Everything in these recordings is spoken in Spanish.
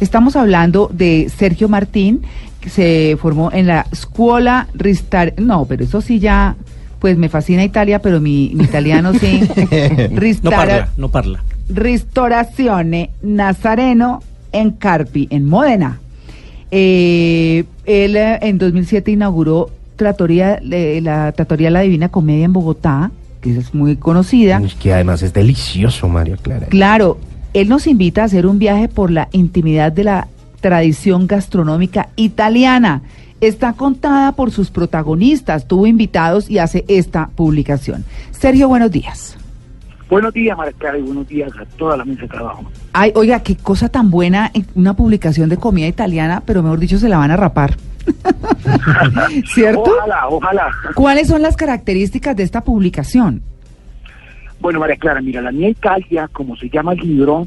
Estamos hablando de Sergio Martín, que se formó en la Scuola Ristar... No, pero eso sí ya, pues me fascina Italia, pero mi, mi italiano sí. No Ristara- parla, no parla. Ristorazione Nazareno en Carpi, en Módena. Eh, él eh, en 2007 inauguró Trattoria, eh, la Trattoria La Divina Comedia en Bogotá, que es muy conocida. Es que además es delicioso, María Clara. Claro, él nos invita a hacer un viaje por la intimidad de la tradición gastronómica italiana. Está contada por sus protagonistas, tuvo invitados y hace esta publicación. Sergio, buenos días. Buenos días, Marcela, y buenos días a toda la mesa de trabajo. Ay, oiga, qué cosa tan buena, una publicación de comida italiana, pero mejor dicho, se la van a rapar. ¿Cierto? Ojalá, ojalá. ¿Cuáles son las características de esta publicación? Bueno, María Clara, mira, La Mía Italia, como se llama el libro,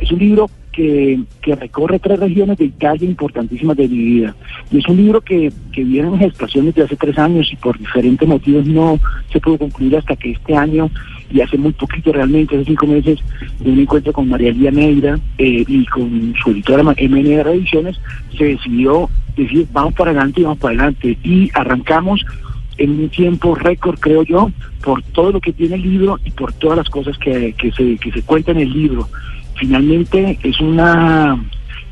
es un libro que, que recorre tres regiones de Italia importantísimas de mi vida. Y es un libro que, que viene en gestación desde hace tres años y por diferentes motivos no se pudo concluir hasta que este año, y hace muy poquito realmente, hace cinco meses, de un encuentro con María Elía Neira eh, y con su editora MNR Ediciones, se decidió decir, vamos para adelante y vamos para adelante. Y arrancamos en un tiempo récord, creo yo, por todo lo que tiene el libro y por todas las cosas que, que, se, que se cuentan en el libro. Finalmente es una,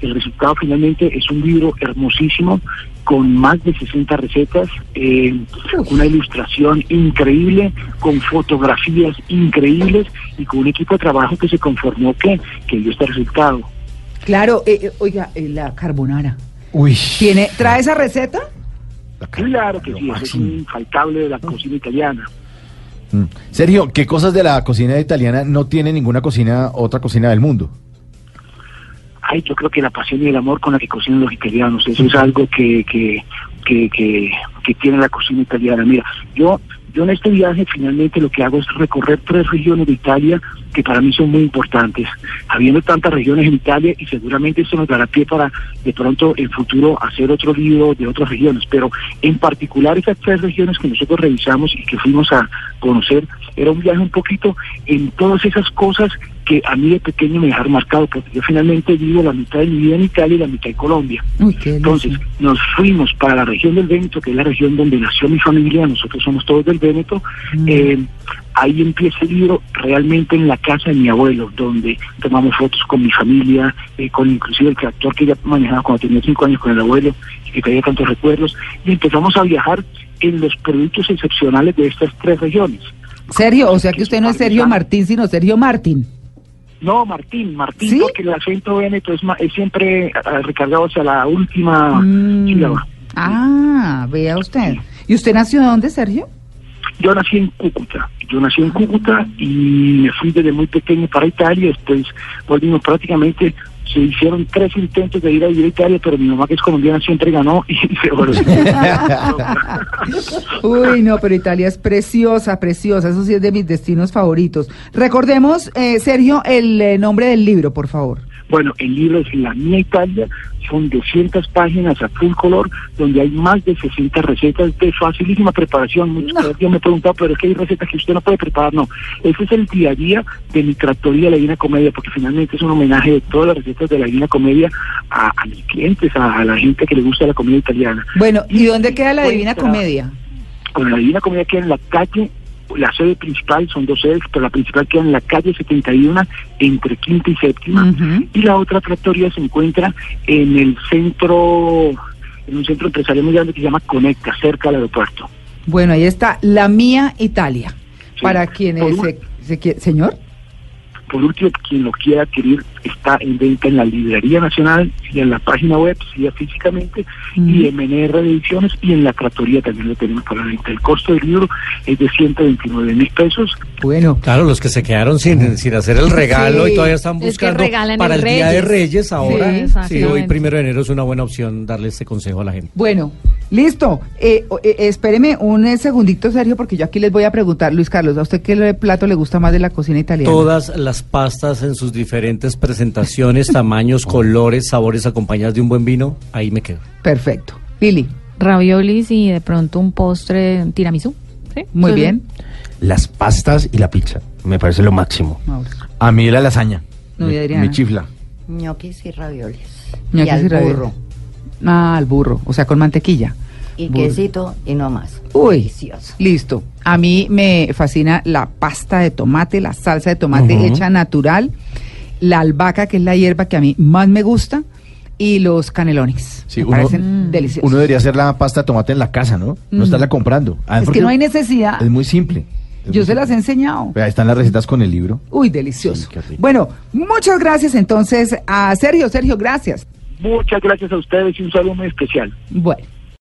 el resultado finalmente es un libro hermosísimo con más de 60 recetas, eh, una ilustración increíble, con fotografías increíbles y con un equipo de trabajo que se conformó que, que dio este resultado. Claro, eh, eh, oiga, eh, la carbonara. Uy. ¿Tiene, ¿Trae esa receta? Claro que sí, eso es Máximo. un infaltable de la cocina italiana. Mm. Sergio, ¿qué cosas de la cocina italiana no tiene ninguna cocina, otra cocina del mundo? Ay, yo creo que la pasión y el amor con la que cocinan los italianos, eso es algo que, que, que, que, que tiene la cocina italiana. Mira, yo, yo en este viaje finalmente lo que hago es recorrer tres regiones de Italia que para mí son muy importantes. Habiendo tantas regiones en Italia y seguramente eso nos dará pie para de pronto en futuro hacer otro libro de otras regiones, pero en particular esas tres regiones que nosotros revisamos y que fuimos a conocer, era un viaje un poquito en todas esas cosas que a mí de pequeño me dejaron marcado, porque yo finalmente vivo la mitad de mi vida en Italia y la mitad en Colombia. Uy, Entonces, nos fuimos para la región del Véneto, que es la región donde nació mi familia, nosotros somos todos del Véneto. Mm. Eh, ahí empieza el libro realmente en la casa de mi abuelo, donde tomamos fotos con mi familia, eh, con inclusive el tractor que ya manejaba cuando tenía cinco años con el abuelo y que traía tantos recuerdos, y empezamos a viajar en los productos excepcionales de estas tres regiones. Sergio, o sea que usted no es Sergio Martín, sino Sergio Martín. No, Martín, Martín, ¿Sí? porque el acento Véneto es, es siempre ah, recargado hacia la última Mm. sílaba. Ah, vea usted. ¿Y usted nació de dónde, Sergio? Yo nací en Cúcuta, yo nací en Cúcuta y me fui desde muy pequeño para Italia, después volvimos prácticamente, se hicieron tres intentos de ir a vivir a Italia, pero mi mamá que es colombiana siempre ganó y se volvió. Uy, no, pero Italia es preciosa, preciosa. Eso sí es de mis destinos favoritos. Recordemos, eh, Sergio, el eh, nombre del libro, por favor. Bueno, el libro es La Mía Italia, son 200 páginas a full color, donde hay más de 60 recetas de facilísima preparación. Muchos No. yo me he preguntado, pero es que hay recetas que usted no puede preparar. No, ese es el día a día de mi tractoría de la Divina Comedia, porque finalmente es un homenaje de todas las recetas de la Divina Comedia a, a mis clientes, a, a la gente que le gusta la comida italiana. Bueno, ¿y dónde queda la Divina Comedia? Con la Divina Comedia queda en la calle, la sede principal, son dos sedes, pero la principal queda en la calle 71, entre quinta y séptima. Y la otra tractoría se encuentra en el centro, en un centro empresarial muy grande que se llama Conecta, cerca del aeropuerto. Bueno, ahí está, La Mía Italia. Sí. Para quienes se, se Señor. Por último, quien lo quiera adquirir, está en venta en la Librería Nacional y en la página web, sí, físicamente, y en MNR de Ediciones y en la Tratoría también lo tenemos para la venta. El costo del libro es de 129 mil pesos. Bueno, Claro, los que se quedaron sin, sin hacer el regalo Sí. y todavía están Es que buscando para el el Día de Reyes. Ahora. Sí, Sí, hoy primero de enero es una buena opción darle este consejo a la gente. bueno, listo. Eh, eh, espéreme un eh, segundito, Sergio, porque yo aquí les voy a preguntar, Luis Carlos, ¿a usted qué plato le gusta más de la cocina italiana? Todas las pastas en sus diferentes presentaciones, tamaños, colores, sabores acompañadas de un buen vino, ahí me quedo. Perfecto. Pili, Raviolis y de pronto un postre tiramisú. ¿sí? muy bien. Las pastas y la pizza. Me parece lo máximo. Mauro. A mí la lasaña. No, me, me chifla. ñoquis y ravioles. Ñoquis y al y burro. Ah, al burro, o sea, con mantequilla. Y Burro. quesito y no más. Uy, Delicioso. listo. A mí me fascina la pasta de tomate, la salsa de tomate hecha natural, la albahaca, que es la hierba que a mí más me gusta, y los canelones. Sí, me uno- parecen deliciosos. Uno debería hacer la pasta de tomate en la casa, ¿no? No Mm. estarla comprando. Además, es que no hay necesidad. Es muy simple. Es Yo muy se las he enseñado. Ahí están las recetas con el libro. Uy, delicioso. Sí, bueno, muchas gracias entonces a Sergio. Sergio, gracias. Muchas gracias a ustedes y un saludo muy especial. Bueno.